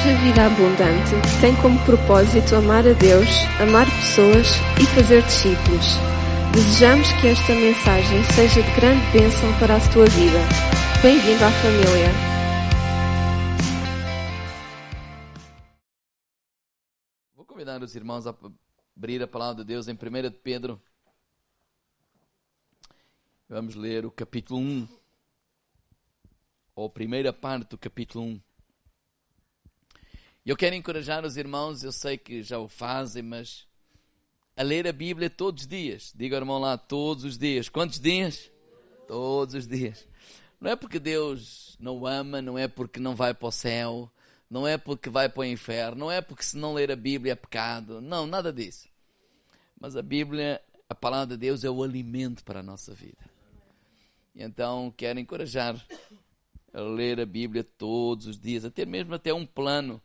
Igreja Vida Abundante tem como propósito amar a Deus, amar pessoas e fazer discípulos. Desejamos que esta mensagem seja de grande bênção para a tua vida. Bem-vindo à família. Vou convidar os irmãos a abrir a palavra de Deus em 1 de Pedro. Vamos ler o capítulo 1, ou a primeira parte do capítulo 1. Eu quero encorajar os irmãos, eu sei que já o fazem, mas a ler a Bíblia todos os dias. Diga ao irmão lá, todos os dias. Quantos dias? Todos os dias. Não é porque Deus não ama, não é porque não vai para o céu, não é porque vai para o inferno, não é porque se não ler a Bíblia é pecado. Não, nada disso. Mas a Bíblia, a palavra de Deus é o alimento para a nossa vida. Então quero encorajar a ler a Bíblia todos os dias, até mesmo até um plano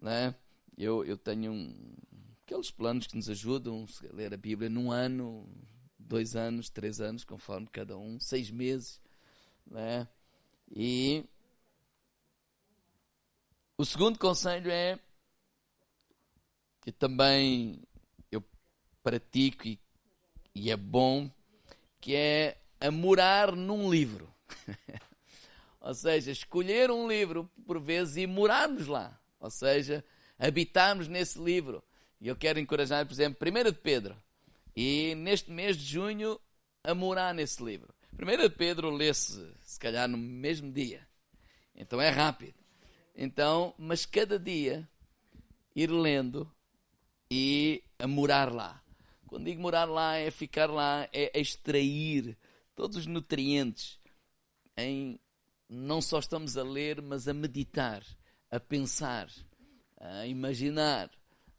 né? Eu, eu tenho um, aqueles planos que nos ajudam a ler a Bíblia num ano, dois anos, três anos, conforme cada um, seis meses. Né? E o segundo conselho é que também eu pratico e, e é bom, que é a morar num livro. Ou seja, escolher um livro por vezes e morarmos lá. Ou seja, habitarmos nesse livro. E eu quero encorajar, por exemplo, 1 de Pedro. E neste mês de junho, a morar nesse livro. 1 de Pedro lê-se, se calhar, no mesmo dia. Então é rápido. Então, mas cada dia ir lendo e a morar lá. Quando digo morar lá, é ficar lá, é extrair todos os nutrientes. Em, não só estamos a ler, mas a meditar a pensar, a imaginar,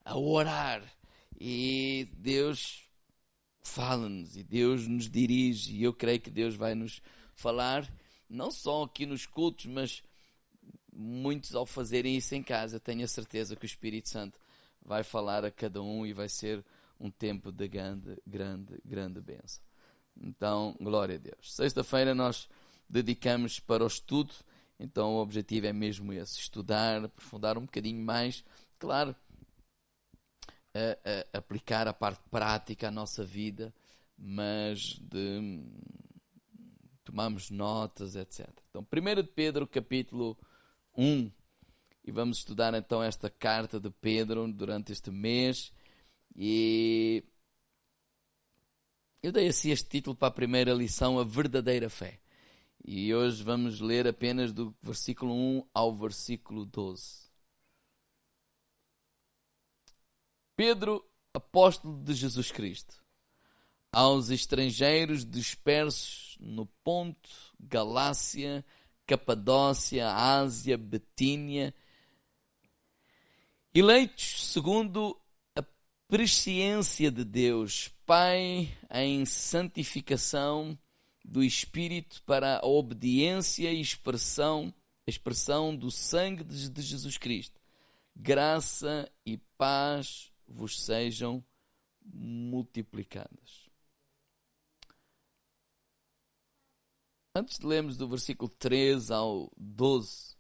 a orar. E Deus fala-nos e Deus nos dirige. E eu creio que Deus vai nos falar, não só aqui nos cultos, mas muitos ao fazerem isso em casa. Tenho a certeza que o Espírito Santo vai falar a cada um e vai ser um tempo de grande, grande, grande bênção. Então, glória a Deus. Sexta-feira nós dedicamos para o estudo então o objetivo é mesmo esse: estudar, aprofundar um bocadinho mais, claro, a, a, aplicar a parte prática à nossa vida, mas de tomamos notas, etc. Então, 1 de Pedro, capítulo 1, e vamos estudar então esta carta de Pedro durante este mês. E eu dei assim este título para a primeira lição, a verdadeira fé. E hoje vamos ler apenas do versículo 1 ao versículo 12. Pedro, apóstolo de Jesus Cristo, aos estrangeiros dispersos no Ponto, Galácia, Capadócia, Ásia, Betínia, eleitos segundo a presciência de Deus, Pai em santificação do Espírito para a obediência e expressão, expressão do sangue de Jesus Cristo. Graça e paz vos sejam multiplicadas. Antes de lermos do versículo 13 ao 12,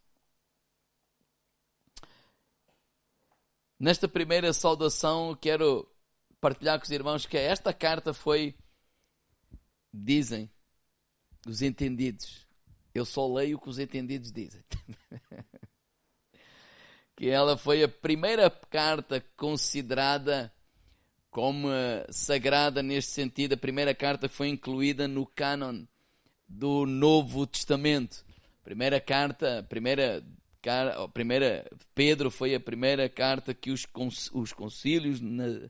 nesta primeira saudação quero partilhar com os irmãos que esta carta foi, dizem, os entendidos. Eu só leio o que os entendidos dizem. que ela foi a primeira carta considerada como sagrada neste sentido. A primeira carta foi incluída no cânon do Novo Testamento. A primeira carta, primeira, primeira Pedro foi a primeira carta que os, os concílios na,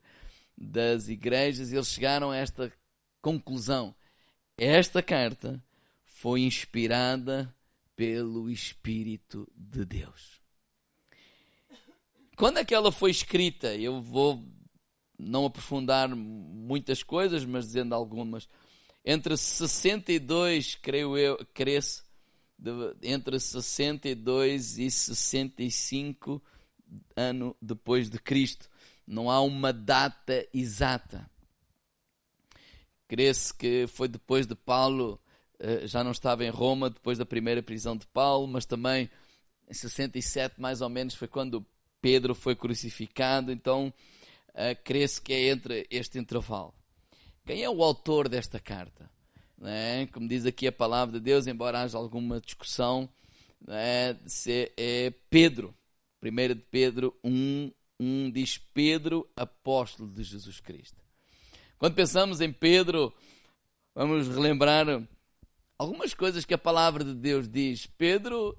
das igrejas eles chegaram a esta conclusão esta carta foi inspirada pelo Espírito de Deus. Quando é que ela foi escrita? Eu vou não aprofundar muitas coisas, mas dizendo algumas. Entre 62, creio eu, cresce, entre 62 e 65 anos depois de Cristo. Não há uma data exata. Crê-se que foi depois de Paulo, eh, já não estava em Roma, depois da primeira prisão de Paulo, mas também em 67 mais ou menos foi quando Pedro foi crucificado, então uh, crê-se que é entre este intervalo. Quem é o autor desta carta? É? Como diz aqui a palavra de Deus, embora haja alguma discussão, é? é Pedro. 1 de Pedro 1, 1 diz Pedro, apóstolo de Jesus Cristo. Quando pensamos em Pedro, vamos relembrar algumas coisas que a palavra de Deus diz. Pedro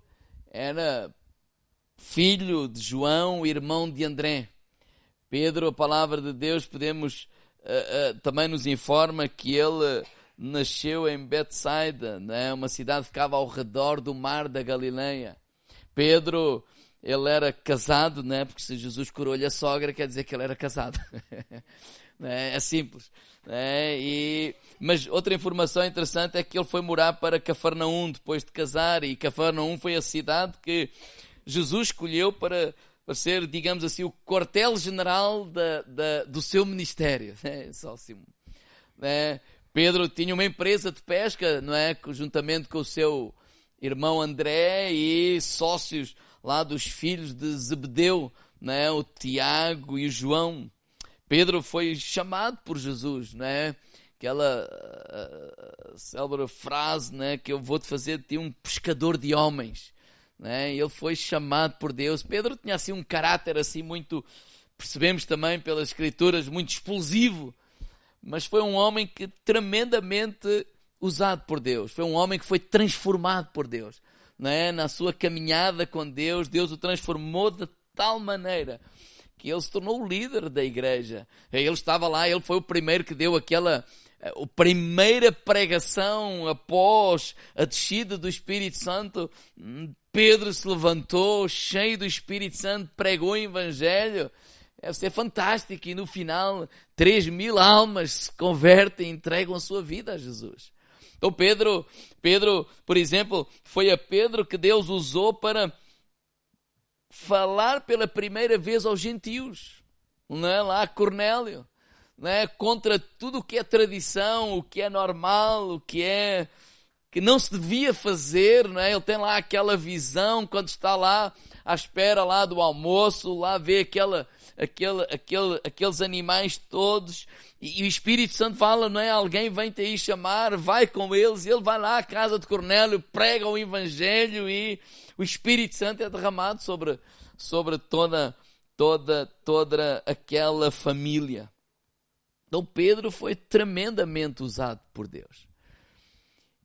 era filho de João, irmão de André. Pedro, a palavra de Deus, podemos uh, uh, também nos informa que ele nasceu em Betsaida, né? uma cidade que ficava ao redor do mar da Galileia. Pedro, ele era casado, né? porque se Jesus curou-lhe a sogra, quer dizer que ele era casado. né? É simples. Né? E, mas outra informação interessante é que ele foi morar para Cafarnaum depois de casar, e Cafarnaum foi a cidade que Jesus escolheu para, para ser, digamos assim, o quartel-general da, da, do seu ministério. É só assim. É, Pedro tinha uma empresa de pesca, não é? Juntamente com o seu irmão André e sócios lá dos filhos de Zebedeu, não é? O Tiago e o João. Pedro foi chamado por Jesus, não é? Aquela uh, célebre frase, né? Que eu vou te fazer de um pescador de homens, né? Ele foi chamado por Deus. Pedro tinha assim um caráter assim muito, percebemos também pelas escrituras, muito explosivo, mas foi um homem que tremendamente usado por Deus. Foi um homem que foi transformado por Deus. É? Na sua caminhada com Deus, Deus o transformou de tal maneira que ele se tornou o líder da igreja. Ele estava lá, ele foi o primeiro que deu aquela a primeira pregação após a descida do Espírito Santo. Pedro se levantou, cheio do Espírito Santo, pregou o Evangelho. Deve ser fantástico e no final 3 mil almas se convertem e entregam a sua vida a Jesus. Então Pedro, Pedro, por exemplo, foi a Pedro que Deus usou para falar pela primeira vez aos gentios. Não é? Lá Cornélio. Não é? Contra tudo o que é tradição, o que é normal, o que é que não se devia fazer, não é? Ele tem lá aquela visão quando está lá à espera lá do almoço, lá vê aquela aquele, aquele, aqueles animais todos, e, e, o Espírito Santo fala, não é? Alguém vem te aí chamar, vai com eles, ele vai lá à casa de Cornélio, prega o Evangelho e o Espírito Santo é derramado sobre, sobre toda, toda, toda aquela família. Então Pedro foi tremendamente usado por Deus.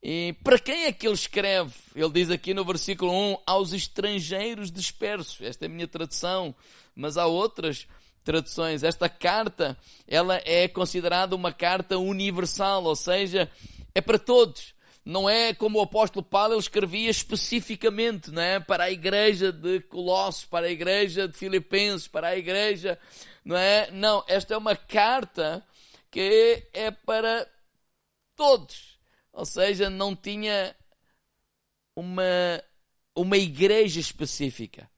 E para quem é que ele escreve? Ele diz aqui no versículo 1: aos estrangeiros dispersos. Esta é a minha tradução, mas há outras traduções. Esta carta, ela é considerada uma carta universal, ou seja, é para todos. Não é como o apóstolo Paulo ele escrevia especificamente, não é? Para a igreja de Colossos, para a igreja de Filipenses, para a igreja, não é? Não, esta é uma carta que é para todos ou seja, não tinha uma, uma igreja específica.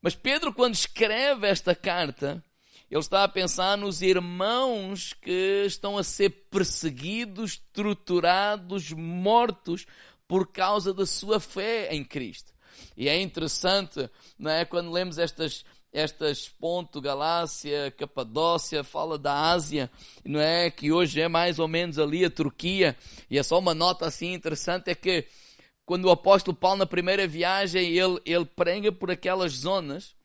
Mas Pedro, quando escreve esta carta, ele está a pensar nos irmãos que estão a ser perseguidos, torturados, mortos por causa da sua fé em Cristo. E é interessante, não é, quando lemos estas estas ponto Galácia, Capadócia, fala da Ásia, não é? Que hoje é mais ou menos ali a Turquia. E é só uma nota assim interessante é que quando o apóstolo Paulo na primeira viagem ele ele prega por aquelas zonas,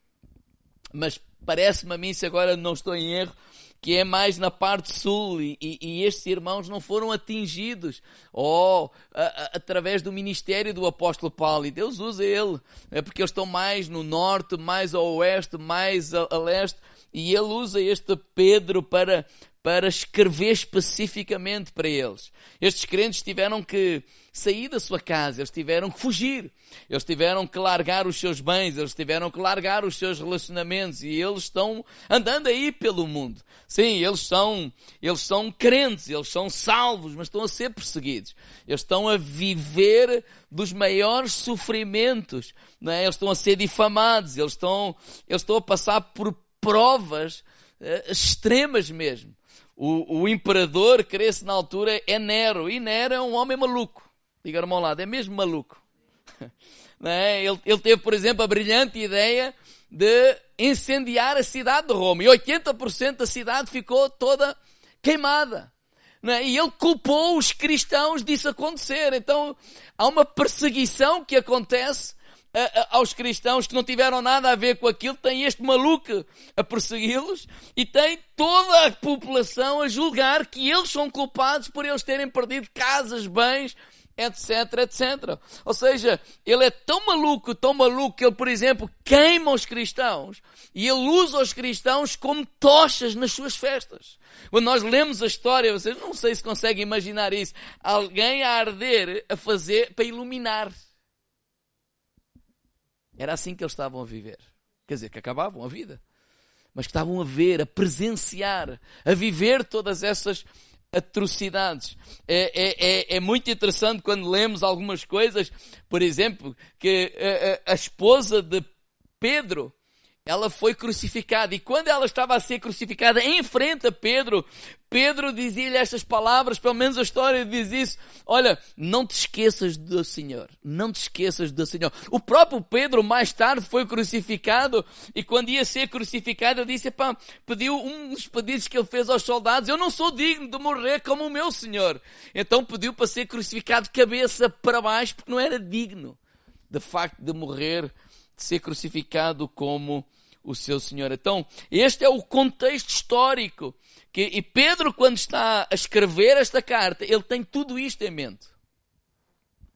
mas parece-me a mim se agora não estou em erro, que é mais na parte sul, e, e estes irmãos não foram atingidos, ou a, através do ministério do apóstolo Paulo, e Deus usa ele, é porque eles estão mais no norte, mais ao oeste, mais a, a leste, e ele usa este Pedro para, para escrever especificamente para eles. Estes crentes tiveram que sair da sua casa, eles tiveram que fugir, eles tiveram que largar os seus bens, eles tiveram que largar os seus relacionamentos e eles estão andando aí pelo mundo. Sim, eles são, eles são crentes, eles são salvos, mas estão a ser perseguidos. Eles estão a viver dos maiores sofrimentos, não é? Eles estão a ser difamados, eles estão, eles estão a passar por provas uh, extremas mesmo. O, o imperador, cresce na altura, é Nero. E Nero é um homem maluco. Diga-me ao lado, é mesmo maluco. É? Ele, ele teve, por exemplo, a brilhante ideia de incendiar a cidade de Roma. E 80% da cidade ficou toda queimada. É? E ele culpou os cristãos disso acontecer. Então há uma perseguição que acontece a, a, aos cristãos que não tiveram nada a ver com aquilo, tem este maluco a persegui-los e tem toda a população a julgar que eles são culpados por eles terem perdido casas, bens, etc, etc. Ou seja, ele é tão maluco, tão maluco que ele, por exemplo, queima os cristãos e ele usa os cristãos como tochas nas suas festas. Quando nós lemos a história, vocês não sei se conseguem imaginar isso, alguém a arder a fazer para iluminar. Era assim que eles estavam a viver. Quer dizer, que acabavam a vida. Mas que estavam a ver, a presenciar, a viver todas essas atrocidades. É, é, é, é, muito interessante quando lemos algumas coisas, por exemplo, que a, a, a esposa de Pedro ela foi crucificada. E quando ela estava a ser crucificada em frente a Pedro, Pedro dizia-lhe estas palavras, pelo menos a história diz isso. Olha, não te esqueças do Senhor. Não te esqueças do Senhor. O próprio Pedro mais tarde foi crucificado e quando ia ser crucificado ele disse, pá, pediu um dos pedidos que ele fez aos soldados, eu não sou digno de morrer como o meu Senhor. Então pediu para ser crucificado cabeça para baixo porque não era digno de facto de morrer de ser crucificado como o seu Senhor. Então, este é o contexto histórico. Que, e Pedro, quando está a escrever esta carta, ele tem tudo isto em mente.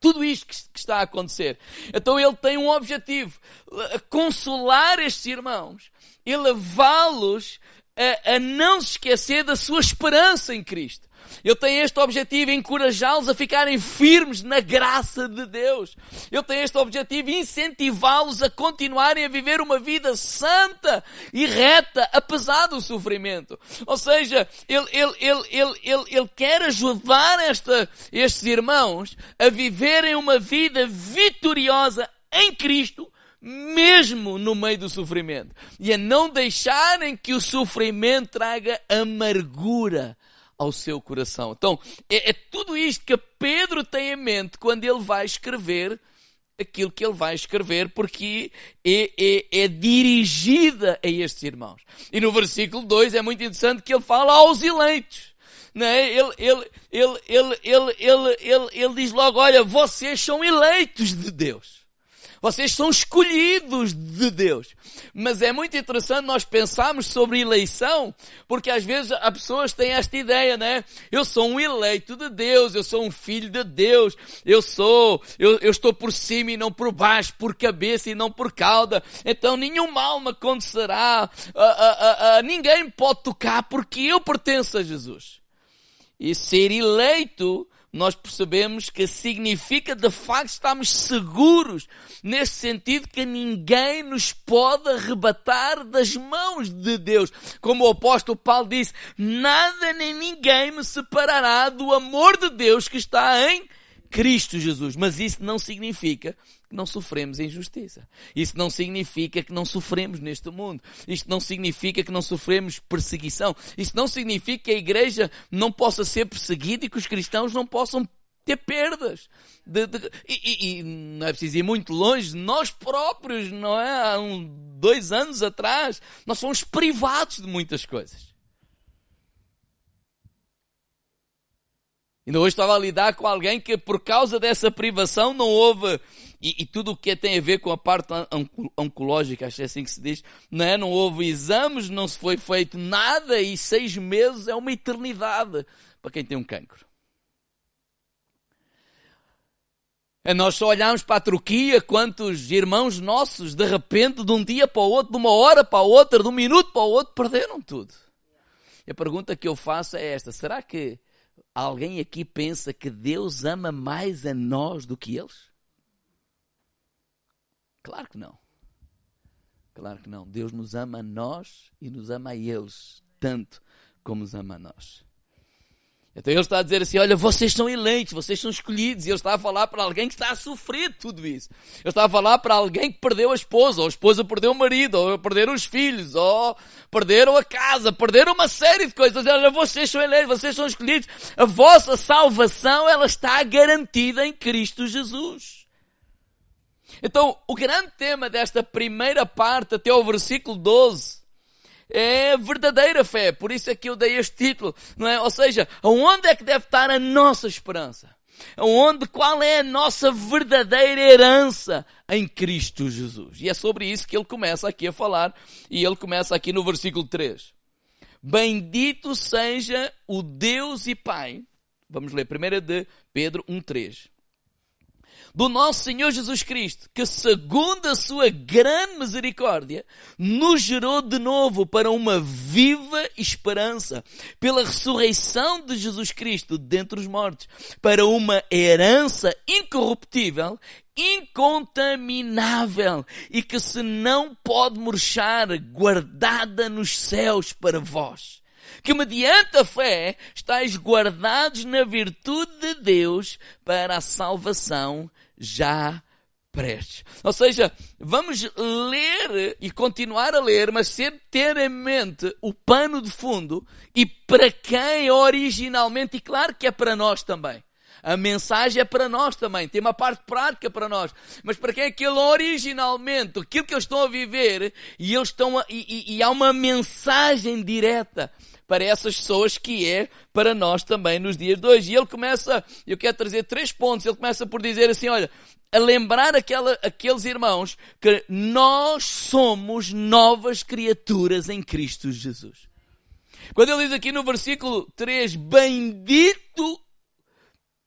Tudo isto que, que está a acontecer. Então ele tem um objetivo: consolar estes irmãos e levá-los a, a não se esquecer da sua esperança em Cristo. Eu tenho este objetivo, encorajá-los a ficarem firmes na graça de Deus. Eu tenho este objetivo, incentivá-los a continuarem a viver uma vida santa e reta, apesar do sofrimento. Ou seja, ele, ele, ele, ele, ele, ele quer ajudar esta, estes irmãos a viverem uma vida vitoriosa em Cristo, mesmo no meio do sofrimento. E a não deixarem que o sofrimento traga amargura ao seu coração. Então, é, é tudo isto que Pedro tem em mente quando ele vai escrever aquilo que ele vai escrever, porque é, é, é, dirigida a estes irmãos. E no versículo 2 é muito interessante que ele fala aos eleitos. Não é? ele, ele, ele, ele, ele, ele, ele, ele diz logo, olha, vocês são eleitos de Deus. Vocês são escolhidos de Deus. Mas é muito interessante nós pensarmos sobre eleição, porque às vezes as pessoas têm esta ideia, né? Eu sou um eleito de Deus, eu sou um filho de Deus, eu sou, eu, eu estou por cima e não por baixo, por cabeça e não por cauda. Então nenhum mal me acontecerá, uh, uh, uh, ninguém pode tocar porque eu pertenço a Jesus. E ser eleito nós percebemos que significa de facto estarmos seguros, nesse sentido que ninguém nos pode arrebatar das mãos de Deus. Como o apóstolo Paulo disse, nada nem ninguém me separará do amor de Deus que está em Cristo Jesus. Mas isso não significa que não sofremos injustiça. Isso não significa que não sofremos neste mundo. Isto não significa que não sofremos perseguição. Isso não significa que a igreja não possa ser perseguida e que os cristãos não possam ter perdas. De, de, e, e, não é preciso ir muito longe, nós próprios, não é? Há um, dois anos atrás, nós fomos privados de muitas coisas. Ainda hoje estava a lidar com alguém que por causa dessa privação não houve, e, e tudo o que tem a ver com a parte oncológica, acho que é assim que se diz, não, é? não houve exames, não se foi feito nada e seis meses é uma eternidade para quem tem um cancro. É nós só olhamos para a Turquia, quantos irmãos nossos, de repente, de um dia para o outro, de uma hora para a outra, de um minuto para o outro, perderam tudo. E a pergunta que eu faço é esta: será que Alguém aqui pensa que Deus ama mais a nós do que eles? Claro que não. Claro que não. Deus nos ama a nós e nos ama a eles tanto como nos ama a nós. Então ele está a dizer assim: olha, vocês são eleitos, vocês são escolhidos. E ele está a falar para alguém que está a sofrer tudo isso. Ele está a falar para alguém que perdeu a esposa, ou a esposa perdeu o marido, ou perderam os filhos, ou perderam a casa, perderam uma série de coisas. Olha, vocês são eleitos, vocês são escolhidos. A vossa salvação, ela está garantida em Cristo Jesus. Então, o grande tema desta primeira parte, até o versículo 12, é verdadeira fé. Por isso é que eu dei este título, não é? Ou seja, aonde é que deve estar a nossa esperança? Aonde, qual é a nossa verdadeira herança em Cristo Jesus? E é sobre isso que ele começa aqui a falar, e ele começa aqui no versículo 3. Bendito seja o Deus e Pai. Vamos ler 1 de Pedro 1.3 do nosso Senhor Jesus Cristo, que segundo a sua grande misericórdia, nos gerou de novo para uma viva esperança, pela ressurreição de Jesus Cristo dentre os mortos, para uma herança incorruptível, incontaminável e que se não pode murchar, guardada nos céus para vós. Que mediante a fé estáis guardados na virtude de Deus para a salvação já prestes. Ou seja, vamos ler e continuar a ler, mas ser ter em mente o pano de fundo e para quem originalmente, e claro que é para nós também. A mensagem é para nós também, tem uma parte prática para nós. Mas para quem é ele originalmente, aquilo que eles estão a viver, e eles estão a, e, e, e há uma mensagem direta para essas pessoas que é para nós também nos dias de hoje. E ele começa, eu quero trazer três pontos, ele começa por dizer assim, olha, a lembrar aquela, aqueles irmãos que nós somos novas criaturas em Cristo Jesus. Quando ele diz aqui no versículo 3, bendito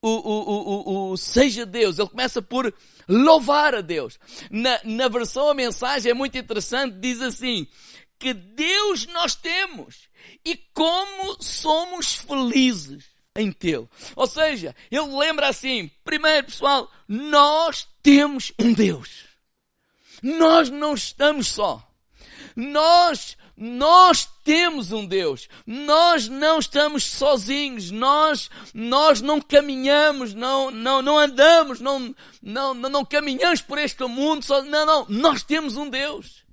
o, o, o, o, seja Deus, ele começa por louvar a Deus. Na, na versão a mensagem é muito interessante, diz assim, que Deus nós temos e como somos felizes em tê-lo. Ou seja, ele lembra assim, primeiro pessoal, nós temos um Deus. Nós não estamos só. Nós nós temos um Deus. Nós não estamos sozinhos. Nós, nós não caminhamos, não, não, não andamos, não, não, não, caminhamos por este mundo. Só, não, não. Nós temos um Deus.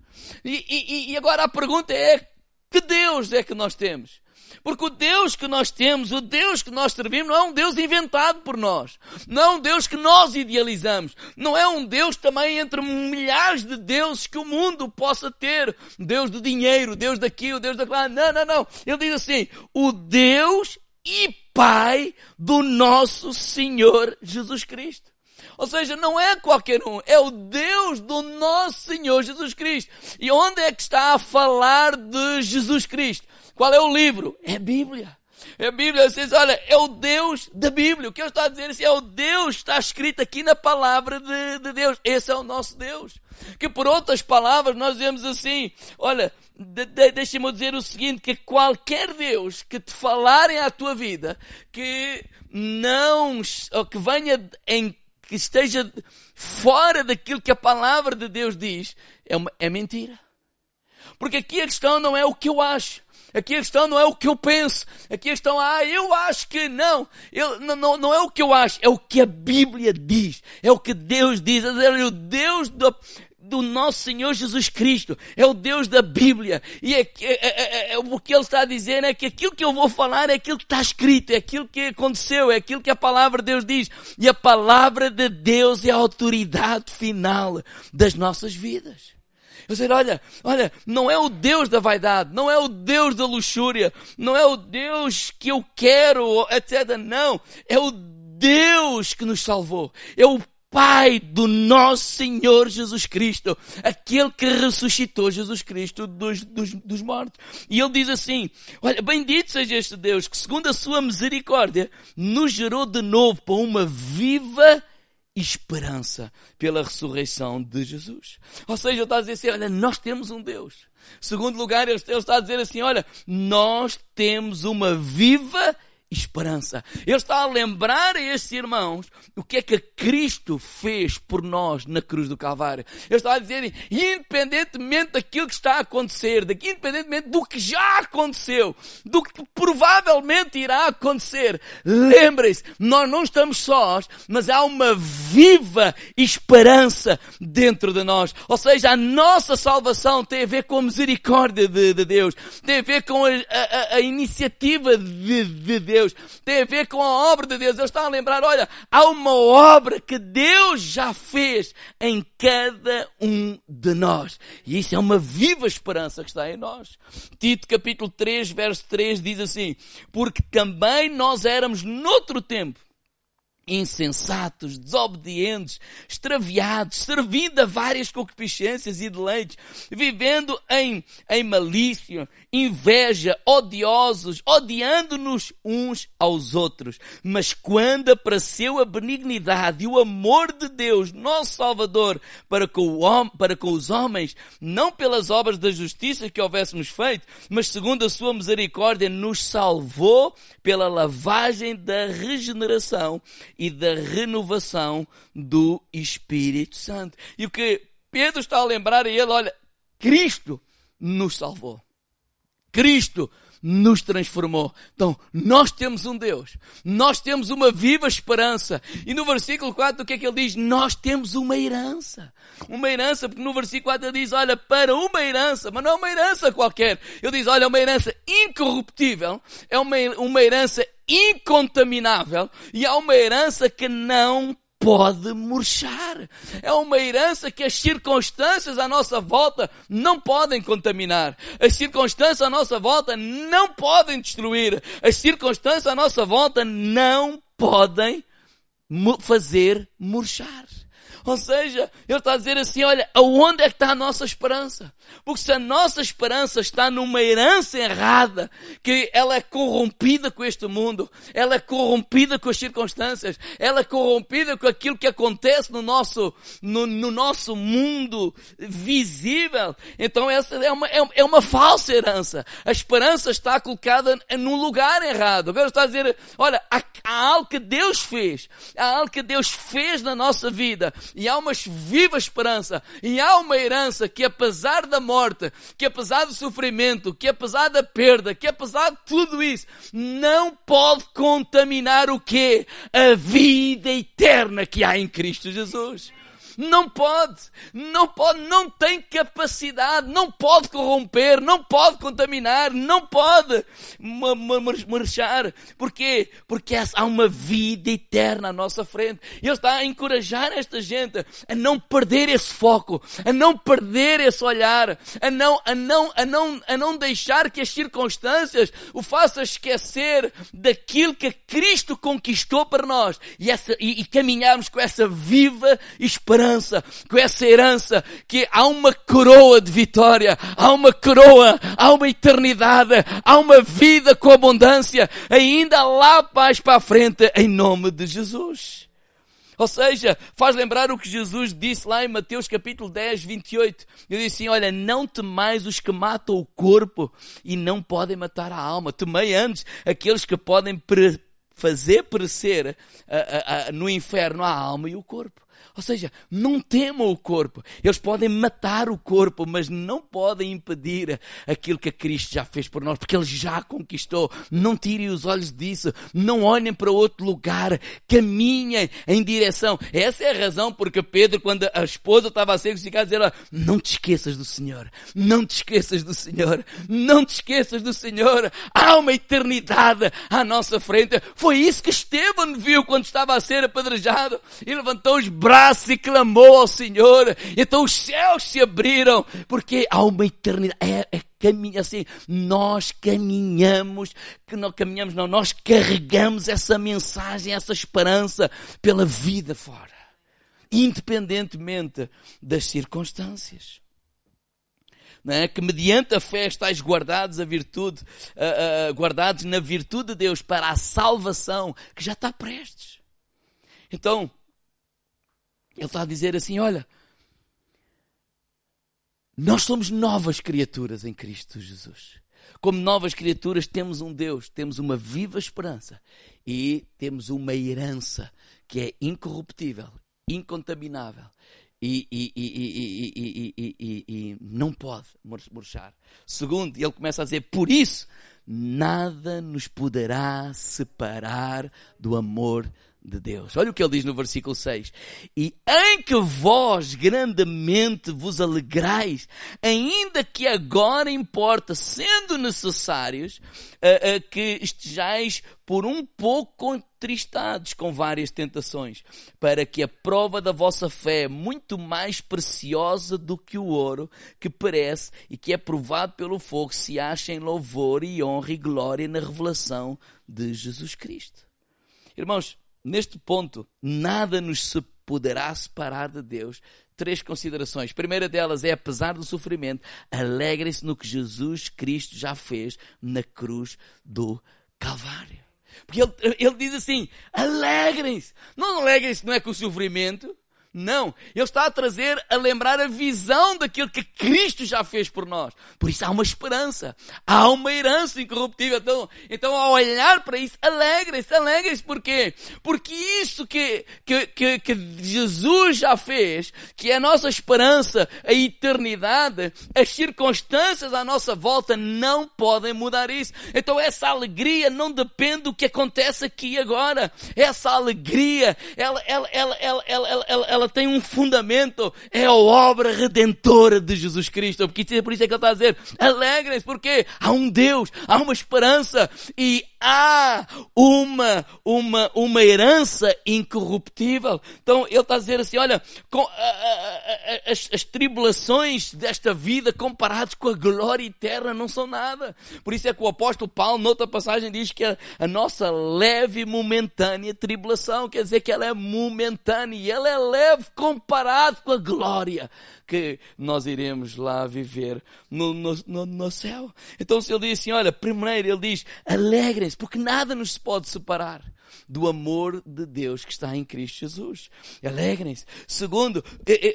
E, e, e agora a pergunta é, que Deus é que nós temos? Porque o Deus que nós temos, o Deus que nós servimos, não é um Deus inventado por nós. Não é um Deus que nós idealizamos. Não é um Deus também entre milhares de deuses que o mundo possa ter. Deus do dinheiro, Deus daquilo, Deus daquilo. Não, não, não. Ele diz assim, o Deus e Pai do nosso Senhor Jesus Cristo. Ou seja, não é qualquer um, é o Deus do nosso Senhor Jesus Cristo. E onde é que está a falar de Jesus Cristo? Qual é o livro? É Bíblia. É Bíblia, vocês olha, é o Deus da Bíblia. O que eu estou a dizer assim, é o Deus, está escrito aqui na palavra de, de Deus. Esse é o nosso Deus. Que por outras palavras nós dizemos assim, olha, de, de, deixa-me dizer o seguinte, que qualquer Deus que te falarem à tua vida, que não, ou que venha em que esteja fora daquilo que a palavra de Deus diz, é, uma, é mentira. Porque aqui a questão não é o que eu acho. Aqui a questão não é o que eu penso. Aqui a questão, ah, eu acho que não. Eu, não, não, não é o que eu acho, é o que a Bíblia diz. É o que Deus diz. É o Deus do, do nosso Senhor Jesus Cristo, é o Deus da Bíblia. E é, é, é, é, o que ele está dizer é que aquilo que eu vou falar é aquilo que está escrito, é aquilo que aconteceu, é aquilo que a palavra de Deus diz. E a palavra de Deus é a autoridade final das nossas vidas. Eu dizer, olha, olha, não é o Deus da vaidade, não é o Deus da luxúria, não é o Deus que eu quero, etc. Não, é o Deus que nos salvou. É o Pai do nosso Senhor Jesus Cristo, aquele que ressuscitou Jesus Cristo dos, dos, dos, mortos. E ele diz assim: Olha, bendito seja este Deus que, segundo a sua misericórdia, nos gerou de novo para uma viva esperança pela ressurreição de Jesus. Ou seja, ele está a dizer assim: Olha, nós temos um Deus. Segundo lugar, ele está a dizer assim: Olha, nós temos uma viva esperança esperança. Ele está a lembrar a estes irmãos o que é que Cristo fez por nós na cruz do Calvário. Ele está a dizer, independentemente daquilo que está a acontecer, independentemente do que já aconteceu, do que provavelmente irá acontecer, lembrem-se, nós não estamos sós, mas há uma viva esperança dentro de nós. Ou seja, a nossa salvação tem a ver com a misericórdia de, de Deus, tem a ver com a, a, a iniciativa de, de Deus Deus, tem a ver com a obra de Deus. Ele está a lembrar, olha, há uma obra que Deus já fez em cada um de nós. E isso é uma viva esperança que está em nós. Tito capítulo 3, verso 3 diz assim, porque também nós éramos noutro tempo insensatos, desobedientes, extraviados, servindo a várias concupiscências e deleites, vivendo em, em malícia, inveja, odiosos, odiando-nos uns aos outros. Mas quando apareceu a benignidade e o amor de Deus, nosso Salvador, para com, o, para com os homens, não pelas obras da justiça que houvéssemos feito, mas segundo a sua misericórdia, nos salvou pela lavagem da regeneração e da renovação do Espírito Santo. E o que Pedro está a lembrar a ele, olha, Cristo nos salvou. Cristo nos transformou. Então, nós temos um Deus. Nós temos uma viva esperança. E no versículo 4, o que é que ele diz? Nós temos uma herança. Uma herança, porque no versículo 4 ele diz, olha, para uma herança, mas não é uma herança qualquer. Ele diz, olha, é uma herança incorruptível, é uma, uma herança incontaminável e há uma herança que não pode murchar. É uma herança que as circunstâncias à nossa volta não podem contaminar. As circunstâncias à nossa volta não podem destruir. As circunstâncias à nossa volta não podem fazer murchar. Ou seja, ele está a dizer assim, olha, aonde é que está a nossa esperança? Porque se a nossa esperança está numa herança errada, que ela é corrompida com este mundo, ela é corrompida com as circunstâncias, ela é corrompida com aquilo que acontece no nosso, no, no nosso mundo visível, então essa é uma, é, é, uma falsa herança. A esperança está colocada num lugar errado. Agora está a dizer, olha, há, há algo que Deus fez, há algo que Deus fez na nossa vida, e há uma viva esperança, e há uma herança que apesar da morte, que apesar do sofrimento, que apesar da perda, que apesar de tudo isso, não pode contaminar o quê? A vida eterna que há em Cristo Jesus. Não pode, não pode, não tem capacidade, não pode corromper, não pode contaminar, não pode marchar. Porquê? Porque há uma vida eterna à nossa frente. Ele está a encorajar esta gente a não perder esse foco, a não perder esse olhar, a não, a não, a não, a não deixar que as circunstâncias o façam esquecer daquilo que Cristo conquistou para nós e, essa, e, e caminharmos com essa viva esperança com essa herança que há uma coroa de vitória, há uma coroa, há uma eternidade, há uma vida com abundância, ainda lá mais para a frente, em nome de Jesus. Ou seja, faz lembrar o que Jesus disse lá em Mateus capítulo 10, 28. Ele disse assim, olha, não temais os que matam o corpo e não podem matar a alma. Temei antes aqueles que podem fazer perecer no inferno a alma e o corpo. Ou seja, não temam o corpo. Eles podem matar o corpo, mas não podem impedir aquilo que Cristo já fez por nós, porque Ele já conquistou. Não tirem os olhos disso. Não olhem para outro lugar. Caminhem em direção. Essa é a razão porque Pedro, quando a esposa estava a ser crucificada, dizia, não te esqueças do Senhor. Não te esqueças do Senhor. Não te esqueças do Senhor. Há uma eternidade à nossa frente. Foi isso que Estevão viu quando estava a ser apedrejado e levantou os braços braço e clamou ao Senhor. Então os céus se abriram, porque há uma eternidade. É, é caminho assim, nós caminhamos, que não caminhamos, não, nós carregamos essa mensagem, essa esperança pela vida fora, independentemente das circunstâncias. É? que mediante a fé estáis guardados a virtude, uh, uh, guardados na virtude de Deus para a salvação que já está prestes. Então, ele está a dizer assim: olha, nós somos novas criaturas em Cristo Jesus. Como novas criaturas, temos um Deus, temos uma viva esperança e temos uma herança que é incorruptível, incontaminável e, e, e, e, não pode murchar. Segundo, ele começa a dizer: por isso, nada nos poderá separar do amor de Deus. Olha o que ele diz no versículo 6. E em que vós grandemente vos alegrais, ainda que agora importa, sendo necessários, uh, uh, que estejais por um pouco contristados com várias tentações, para que a prova da vossa fé, muito mais preciosa do que o ouro, que perece e que é provado pelo fogo, se ache em louvor e honra e glória na revelação de Jesus Cristo. Irmãos, neste ponto, nada nos poderá separar de Deus. Três considerações. A primeira delas é, apesar do sofrimento, alegrem-se no que Jesus Cristo já fez na cruz do Calvário. Porque ele, ele diz assim: alegrem-se. Não alegrem-se, não é com o sofrimento, não. Ele está a trazer, a lembrar a visão daquilo que Cristo já fez por nós. Por isso há uma esperança. Há uma herança incorruptível. Então, então ao olhar para isso, alegrem-se, alegrem-se. Porquê? Porque isso que, que, que, que Jesus já fez, que é a nossa esperança, a eternidade, as circunstâncias à nossa volta não podem mudar isso. Então essa alegria não depende do que acontece aqui agora. Essa alegria, ela, ela, ela, ela, ela, ela, ela ela tem um fundamento, é a obra redentora de Jesus Cristo. Porque por isso é que ele está a dizer, alegrem-se, porque há um Deus, há uma esperança e há uma, uma, uma herança incorruptível. Então ele está a dizer assim, olha, com, a, a, a, as, as tribulações desta vida comparadas com a glória eterna não são nada. Por isso é que o apóstolo Paulo, noutra passagem, diz que a, a nossa leve e momentânea tribulação, quer dizer que ela é momentânea e ela é leve comparado com a glória que nós iremos lá viver no, no, no, no céu. Então se ele diz assim, olha, primeiro ele diz, alegrem-se, porque nada nos pode separar do amor de Deus que está em Cristo Jesus. Alegrem-se. Segundo,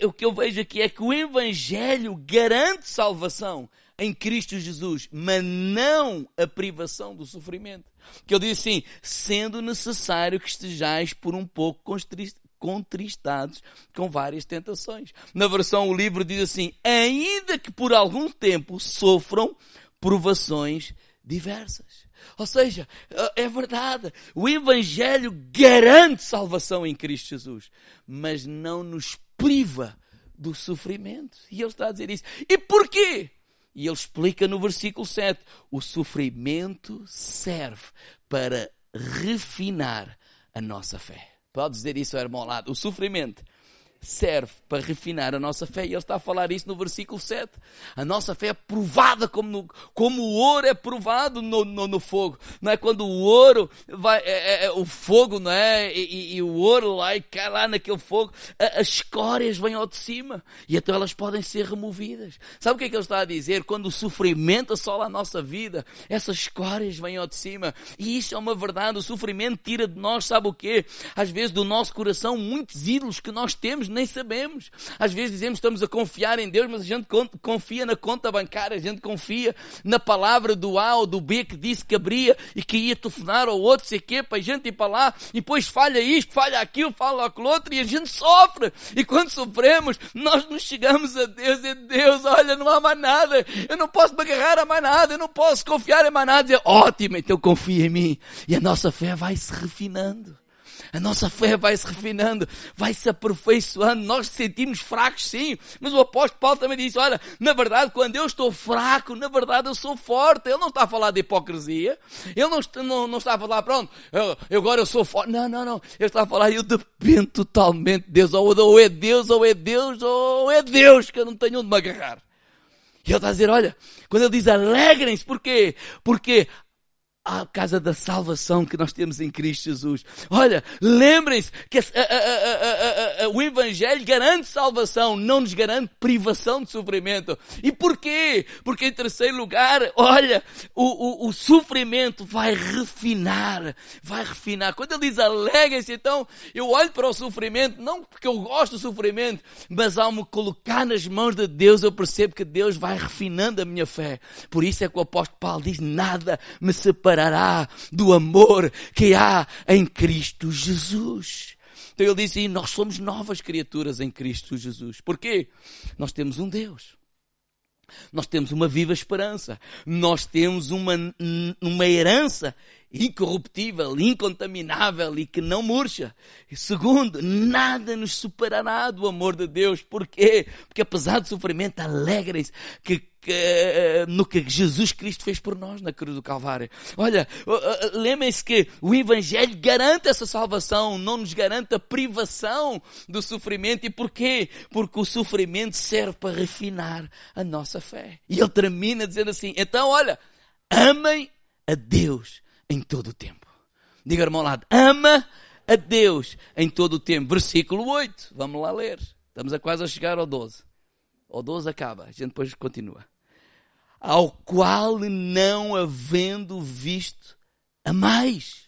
o que eu vejo aqui é que o Evangelho garante salvação em Cristo Jesus, mas não a privação do sofrimento. Que eu disse assim, sendo necessário que estejais por um pouco contristados com várias tentações. Na versão o livro diz assim: ainda que por algum tempo sofram provações diversas. Ou seja, é verdade, o Evangelho garante salvação em Cristo Jesus, mas não nos priva do sofrimento. E ele está a dizer isso. E porquê? E ele explica no versículo 7: o sofrimento serve para refinar a nossa fé. Pode dizer isso ao irmão lado. O sofrimento serve para refinar a nossa fé. E ele está a falar isso no versículo 7. A nossa fé é provada como, no, como o ouro é provado no, no, no, fogo. Não é quando o ouro vai, é, é, é o fogo, não é? E, e, e, o ouro lá e cai lá naquele fogo, a, as escórias vêm ao de cima e então elas podem ser removidas. Sabe o que é que ele está a dizer? Quando o sofrimento assola a nossa vida, essas escórias vêm ao de cima. E isso é uma verdade. O sofrimento tira de nós, sabe o quê? Às vezes do nosso coração, muitos ídolos que nós temos nem sabemos. Às vezes dizemos que estamos a confiar em Deus, mas a gente confia na conta bancária, a gente confia na palavra do A ou do B que disse que abria e que ia telefonar ao outro, sei quê, para a gente ir para lá, e depois falha isto, falha aquilo, falha aquilo outro, e a gente sofre. E quando sofremos, nós nos chegamos a Deus e Deus, olha, não há mais nada, eu não posso me agarrar a mais nada, eu não posso confiar em mais nada, dizer, ótimo, então confia em mim. E a nossa fé vai se refinando. A nossa fé vai se refinando, vai se aperfeiçoando. Nós sentimos fracos, sim. Mas o apóstolo Paulo também disse: Olha, na verdade, quando eu estou fraco, na verdade eu sou forte. Ele não está a falar de hipocrisia. Ele não, não, não está a falar, pronto, eu, agora eu sou forte. Não, não, não. Ele está a falar, eu dependo totalmente de Deus. Ou, ou é Deus, ou é Deus, ou é Deus, que eu não tenho onde me agarrar. E ele está a dizer, olha, quando ele diz alegrem-se, porquê? Porque à casa da salvação que nós temos em Cristo Jesus. Olha, lembrem-se que a, a, a, o Evangelho garante salvação, não nos garante privação de sofrimento. E porquê? Porque em terceiro lugar, olha, o, o, o sofrimento vai refinar, vai refinar. Quando ele diz alegrem-se, então eu olho para o sofrimento, não porque eu gosto do sofrimento, mas ao me colocar nas mãos de Deus, eu percebo que Deus vai refinando a minha fé. Por isso é que o apóstolo Paulo diz, nada me separa separará do amor que há em Cristo Jesus. Então ele diz assim: nós somos novas criaturas em Cristo Jesus. Porquê? Nós temos um Deus. Nós temos uma viva esperança. Nós temos uma, uma herança incorruptível, incontaminável e que não murcha. E segundo, nada nos separará do amor de Deus. Porquê? Porque apesar do sofrimento, alegrem-se que, que, no que Jesus Cristo fez por nós na cruz do Calvário. Olha, lembrem-se que o Evangelho garante essa salvação, não nos garante a privação do sofrimento. E porquê? Porque o sofrimento serve para refinar a nossa fé. E ele termina dizendo assim, então olha, amem a Deus em todo o tempo. Diga irmão lado, ama a Deus em todo o tempo. Versículo 8, vamos lá ler. Estamos a quase a chegar ao 12. O 12 acaba, a gente depois continua. Ao qual não havendo visto a mais,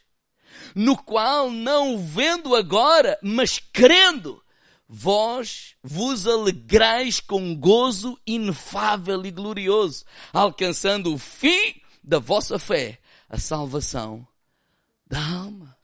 no qual não vendo agora, mas crendo, vós vos alegrais com gozo inefável e glorioso, alcançando o fim da vossa fé, a salvação da alma.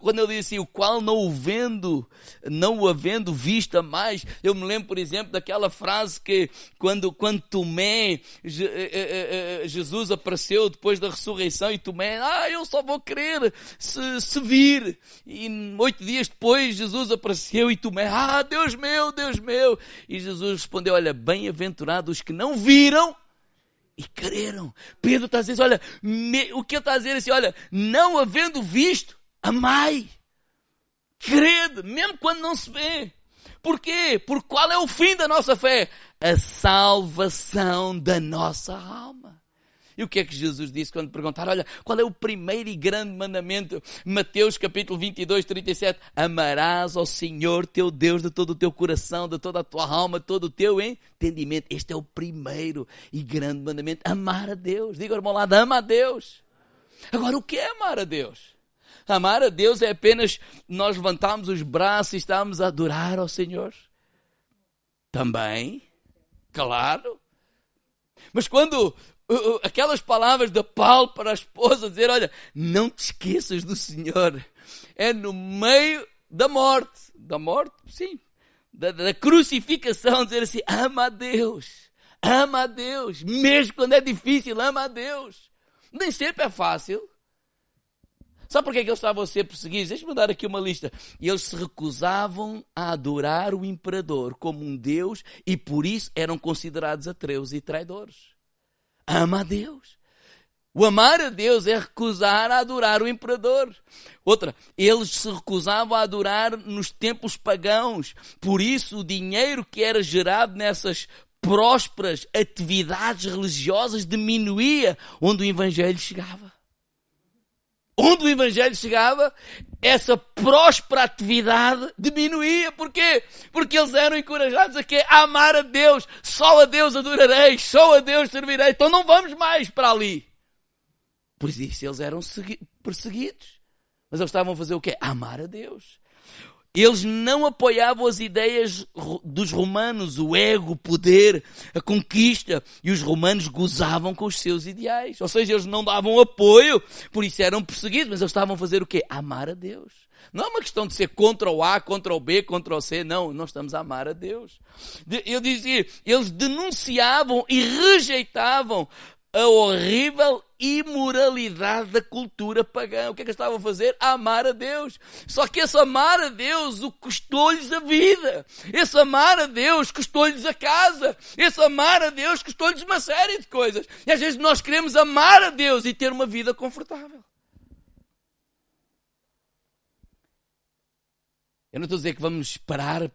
Quando eu disse assim, o qual não o vendo, não o havendo vista mais, eu me lembro, por exemplo, daquela frase que quando, quando Tomé, eh, eh, eh, Jesus apareceu depois da ressurreição e Tomé, ah, eu só vou crer se, se vir. E oito dias depois Jesus apareceu e Tomé, ah, Deus meu, Deus meu. E Jesus respondeu, olha, bem-aventurados os que não viram e creram. Pedro está dizendo, olha, me, o que está dizendo é assim, olha, não havendo visto, amai. Crede, mesmo quando não se vê. Porquê? Por qual é o fim da nossa fé? A salvação da nossa alma. E o que é que Jesus disse quando perguntaram, olha, qual é o primeiro e grande mandamento? Mateus capítulo 22, 37. Amarás ao Senhor teu Deus de todo o teu coração, de toda a tua alma, todo o teu entendimento. Este é o primeiro e grande mandamento. Amar a Deus. Diga, irmão lá, ama a Deus. Agora, o que é amar a Deus? Amar a Deus é apenas nós levantarmos os braços e estarmos a adorar ao Senhor. Também, claro. Mas quando aquelas palavras de Paulo para a esposa, dizer: Olha, não te esqueças do Senhor. É no meio da morte. Da morte? Sim. Da, da crucificação, dizer assim: ama a Deus. Ama a Deus. Mesmo quando é difícil, ama a Deus. Nem sempre é fácil. Sabe por que, é que eles estavam a ser perseguidos? Deixa-me dar aqui uma lista. Eles se recusavam a adorar o imperador como um Deus e por isso eram considerados atreus e traidores ama a Deus. O amar a Deus é recusar a adorar o imperador. Outra, eles se recusavam a adorar nos templos pagãos. Por isso, o dinheiro que era gerado nessas prósperas atividades religiosas diminuía onde o evangelho chegava onde o Evangelho chegava, essa próspera atividade diminuía. Porquê? Porque eles eram encorajados a quê? Amar a Deus. Só a Deus adorarei, só a Deus servirei. Então não vamos mais para ali. Por isso eles eram perseguidos. Mas eles estavam a fazer o quê? Amar a Deus. Eles não apoiavam as ideias dos romanos, o ego, o poder, a conquista, e os romanos gozavam com os seus ideais. Ou seja, eles não davam apoio, por isso eram perseguidos, mas eles estavam a fazer o quê? amar a Deus. Não é uma questão de ser contra o A, contra o B, contra o C, não, nós estamos a amar a Deus. Eu dizia, eles denunciavam e rejeitavam a horrível imoralidade da cultura pagã. O que é que estavam a fazer? A amar a Deus. Só que esse amar a Deus o custou-lhes a vida. Esse amar a Deus custou-lhes a casa. Esse amar a Deus custou-lhes uma série de coisas. E às vezes nós queremos amar a Deus e ter uma vida confortável. Eu não estou a dizer que vamos esperar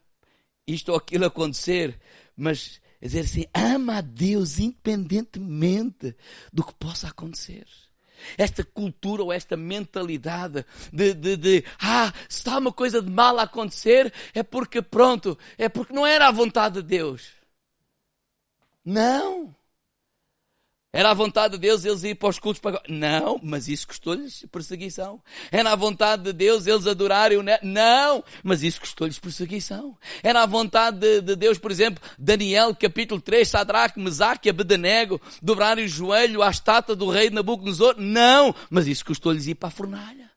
isto ou aquilo acontecer, mas é dizer assim, ama a Deus independentemente do que possa acontecer. Esta cultura ou esta mentalidade de, de, de, ah, se está uma coisa de mal a acontecer, é porque pronto, é porque não era a vontade de Deus. Não. Era a vontade de Deus eles ir para os cultos para... Não, mas isso custou-lhes perseguição. Era a vontade de Deus eles adorarem o neto. Não, mas isso custou-lhes perseguição. Era a vontade de, de, Deus, por exemplo, Daniel, capítulo 3, Sadraque, Mesaque e Abednego, dobrarem o joelho à estátua do rei Nabucodonosor. Não, mas isso custou-lhes ir para a fornalha.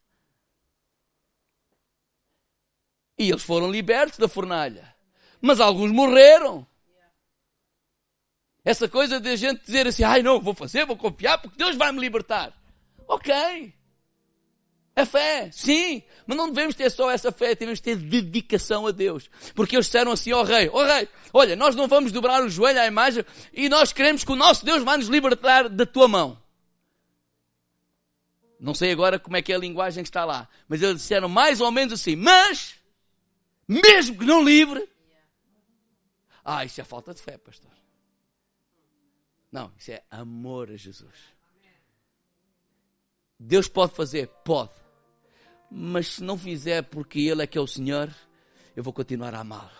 E eles foram libertos da fornalha. Mas alguns morreram. Essa coisa de a gente dizer assim, ai não, vou fazer, vou confiar, porque Deus vai me libertar. Ok. A fé, sim, mas não devemos ter só essa fé, devemos ter dedicação a Deus. Porque eles disseram assim ao rei, ó oh, rei, olha, nós não vamos dobrar o joelho à imagem e nós queremos que o nosso Deus vá nos libertar da tua mão. Não sei agora como é que é a linguagem que está lá, mas eles disseram mais ou menos assim, mas, mesmo que não livre, ah, isso é falta de fé, pastor. Não, isso é amor a Jesus. Deus pode fazer? Pode mas se não fizer porque Ele é que é o Senhor, eu vou continuar a amá-lo.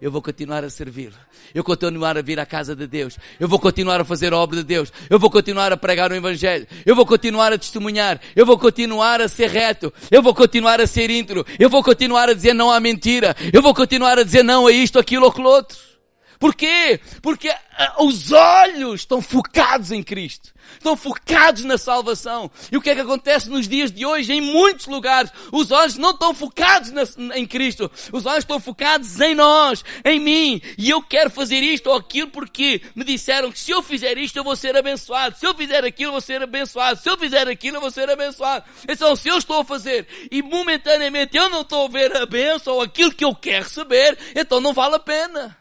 Eu vou continuar a servi-lo. Eu vou continuar a vir à casa de Deus. Eu vou continuar a fazer a obra de Deus. Eu vou continuar a pregar o Evangelho. Eu vou continuar a testemunhar. Eu vou continuar a ser reto. Eu vou continuar a ser íntegro. Eu vou continuar a dizer não à mentira. Eu vou continuar a dizer não a isto, aquilo ou aquilo outro. Porquê? Porque uh, os olhos estão focados em Cristo. Estão focados na salvação. E o que é que acontece nos dias de hoje? Em muitos lugares, os olhos não estão focados na, em Cristo. Os olhos estão focados em nós, em mim. E eu quero fazer isto ou aquilo porque me disseram que se eu fizer isto eu vou ser abençoado. Se eu fizer aquilo eu vou ser abençoado. Se eu fizer aquilo eu vou ser abençoado. Então se eu estou a fazer e momentaneamente eu não estou a ver a bênção ou aquilo que eu quero receber, então não vale a pena.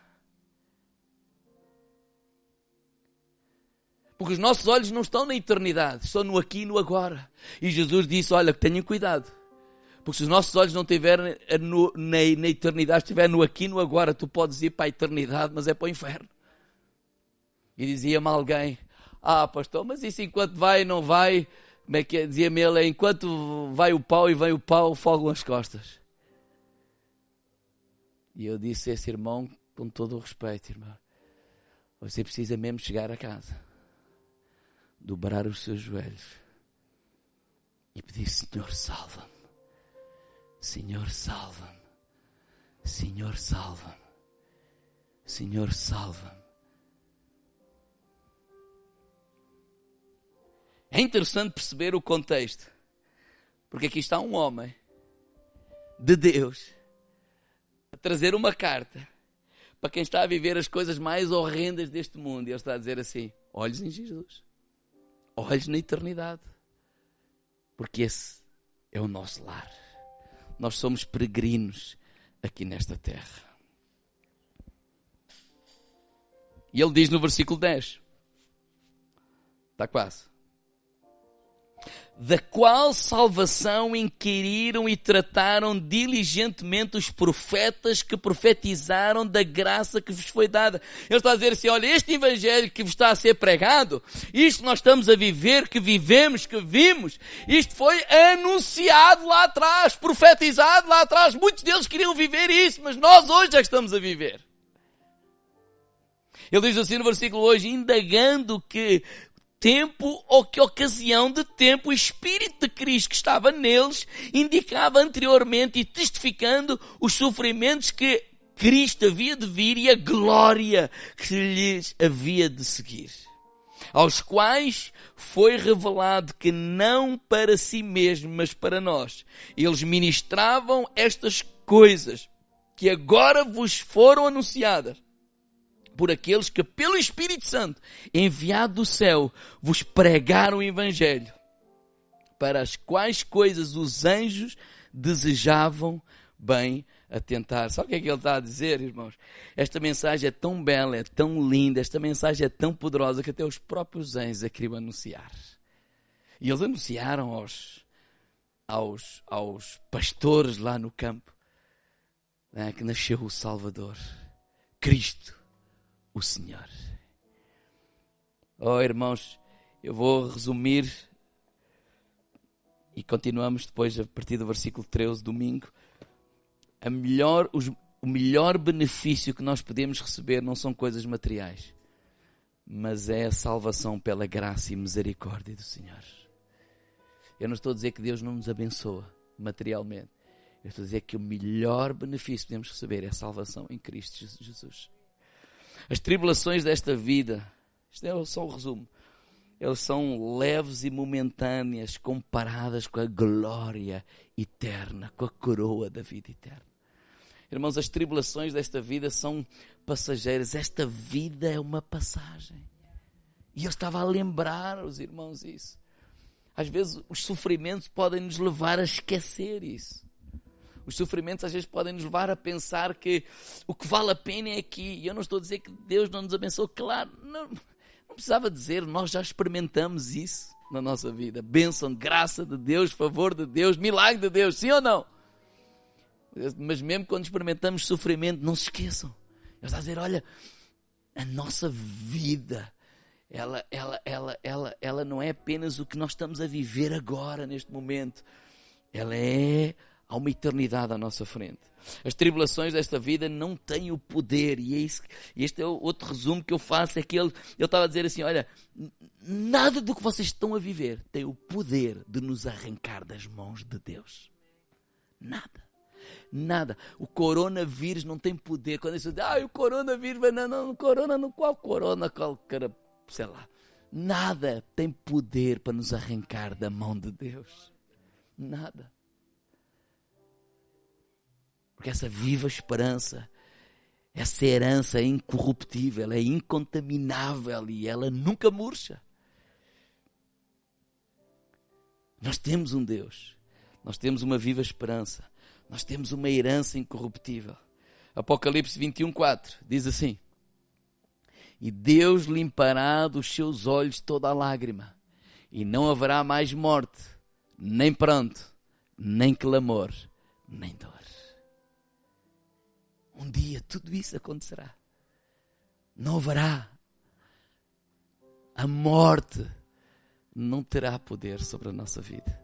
Porque os nossos olhos não estão na eternidade, estão no aqui e no agora. E Jesus disse, olha, tenham cuidado. Porque se os nossos olhos não estiverem na, na eternidade, estiver no aqui e no agora, tu podes ir para a eternidade, mas é para o inferno. E dizia-me alguém, ah pastor, mas isso enquanto vai não vai, como é que é? Dizia-me ele, enquanto vai o pau e vem o pau, folgam as costas. E eu disse a esse irmão, com todo o respeito, irmão, você precisa mesmo chegar a casa dobrar os seus joelhos e pedir: Senhor, salva-me. Senhor, salva-me. Senhor, salva-me. Senhor, salva-me. É interessante perceber o contexto. Porque aqui está um homem de Deus a trazer uma carta para quem está a viver as coisas mais horrendas deste mundo. E ele está a dizer assim: olhos em Jesus olhos na eternidade. Porque esse é o nosso lar. Nós somos peregrinos aqui nesta terra. E ele diz no versículo 10: Está quase da qual salvação inquiriram e trataram diligentemente os profetas que profetizaram da graça que vos foi dada. Ele está a dizer assim, olha, este evangelho que vos está a ser pregado, isto nós estamos a viver, que vivemos, que vimos, isto foi anunciado lá atrás, profetizado lá atrás. Muitos deles queriam viver isso, mas nós hoje já estamos a viver. Ele diz assim no versículo hoje, indagando que tempo ou que ocasião de tempo o Espírito de Cristo que estava neles indicava anteriormente e testificando os sofrimentos que Cristo havia de vir e a glória que lhes havia de seguir. Aos quais foi revelado que não para si mesmo, mas para nós. Eles ministravam estas coisas que agora vos foram anunciadas por aqueles que, pelo Espírito Santo, enviado do céu, vos pregaram o Evangelho, para as quais coisas os anjos desejavam bem atentar. Sabe o que é que ele está a dizer, irmãos? Esta mensagem é tão bela, é tão linda, esta mensagem é tão poderosa que até os próprios anjos a queriam anunciar. E eles anunciaram aos, aos, aos pastores lá no campo né, que nasceu o Salvador, Cristo o Senhor. Oh, irmãos, eu vou resumir e continuamos depois a partir do versículo 13, domingo. A melhor, os, o melhor benefício que nós podemos receber não são coisas materiais, mas é a salvação pela graça e misericórdia do Senhor. Eu não estou a dizer que Deus não nos abençoa materialmente. Eu estou a dizer que o melhor benefício que podemos receber é a salvação em Cristo Jesus. As tribulações desta vida, isto é só um resumo, elas são leves e momentâneas comparadas com a glória eterna, com a coroa da vida eterna. Irmãos, as tribulações desta vida são passageiras. Esta vida é uma passagem. E eu estava a lembrar os irmãos isso. Às vezes os sofrimentos podem nos levar a esquecer isso. Os sofrimentos às vezes podem nos levar a pensar que o que vale a pena é aqui. E eu não estou a dizer que Deus não nos abençoe, claro, não, não precisava dizer, nós já experimentamos isso na nossa vida. Bênção, graça de Deus, favor de Deus, milagre de Deus, sim ou não? Mas mesmo quando experimentamos sofrimento, não se esqueçam. Ele está a dizer, olha, a nossa vida, ela, ela, ela, ela, ela não é apenas o que nós estamos a viver agora, neste momento. Ela é Há uma eternidade à nossa frente. As tribulações desta vida não têm o poder, e é isso, este é outro resumo que eu faço: é que ele, estava a dizer assim: olha, nada do que vocês estão a viver tem o poder de nos arrancar das mãos de Deus. Nada. Nada. O coronavírus não tem poder. Quando eles dizem, ah, o coronavírus, não, não, corona, no qual corona, qual cara, sei lá. Nada tem poder para nos arrancar da mão de Deus. Nada. Porque essa viva esperança, essa herança é incorruptível, é incontaminável e ela nunca murcha. Nós temos um Deus, nós temos uma viva esperança, nós temos uma herança incorruptível. Apocalipse 21, 4 diz assim: E Deus limpará dos seus olhos toda a lágrima, e não haverá mais morte, nem pranto, nem clamor, nem dor. Um dia tudo isso acontecerá. Não haverá. A morte não terá poder sobre a nossa vida.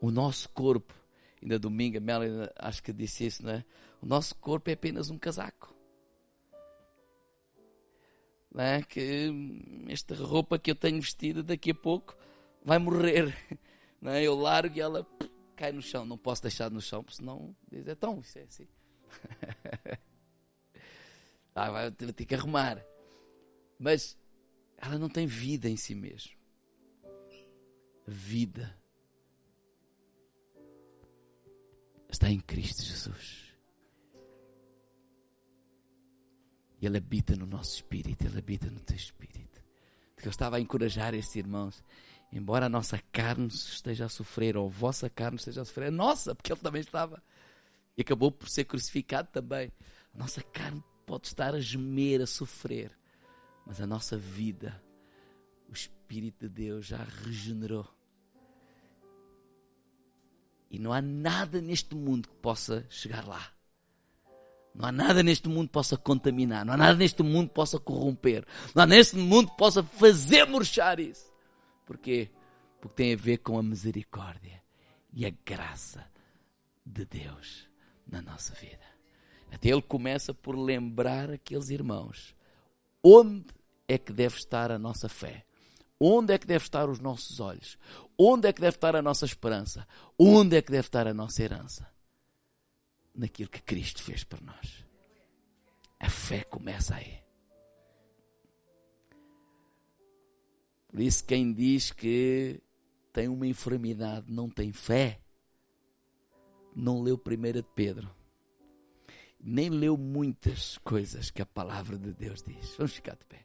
O nosso corpo, ainda domingo, a Melanie acho que disse isso, não é? O nosso corpo é apenas um casaco. Não é? Que esta roupa que eu tenho vestida daqui a pouco vai morrer. Não é? Eu largo e ela cai no chão. Não posso deixar no chão, senão diz, então, isso é assim. ah, vai ter, ter que arrumar. Mas ela não tem vida em si mesma. Vida está em Cristo Jesus. Ele habita no nosso espírito, Ele habita no teu espírito. Porque eu estava a encorajar estes irmãos embora a nossa carne esteja a sofrer, ou a vossa carne esteja a sofrer, a nossa, porque ele também estava. E acabou por ser crucificado também. A nossa carne pode estar a gemer, a sofrer, mas a nossa vida, o Espírito de Deus já regenerou. E não há nada neste mundo que possa chegar lá. Não há nada neste mundo que possa contaminar. Não há nada neste mundo que possa corromper. Não há neste mundo que possa fazer murchar isso. Porquê? Porque tem a ver com a misericórdia e a graça de Deus na nossa vida. Até ele começa por lembrar aqueles irmãos onde é que deve estar a nossa fé. Onde é que deve estar os nossos olhos? Onde é que deve estar a nossa esperança? Onde é que deve estar a nossa herança? Naquilo que Cristo fez por nós. A fé começa aí. Por isso, quem diz que tem uma enfermidade, não tem fé, não leu 1 de Pedro. Nem leu muitas coisas que a palavra de Deus diz. Vamos ficar de pé.